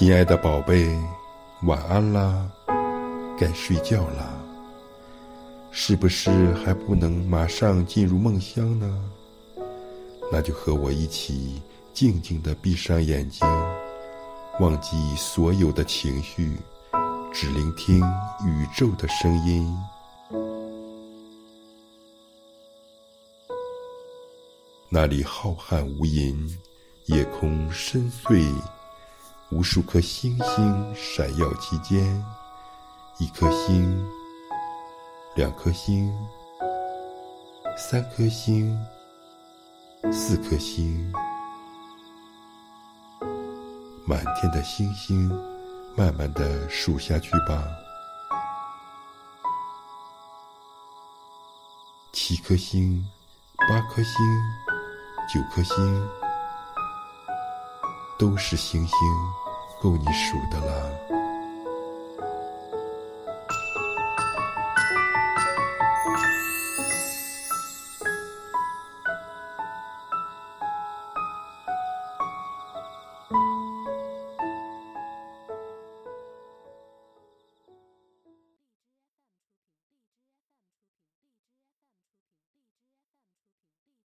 亲爱的宝贝，晚安啦，该睡觉啦。是不是还不能马上进入梦乡呢？那就和我一起静静的闭上眼睛，忘记所有的情绪，只聆听宇宙的声音。那里浩瀚无垠，夜空深邃。无数颗星星闪耀其间，一颗星，两颗星，三颗星，四颗星，满天的星星，慢慢的数下去吧。七颗星，八颗星，九颗星。都是星星，够你数的了。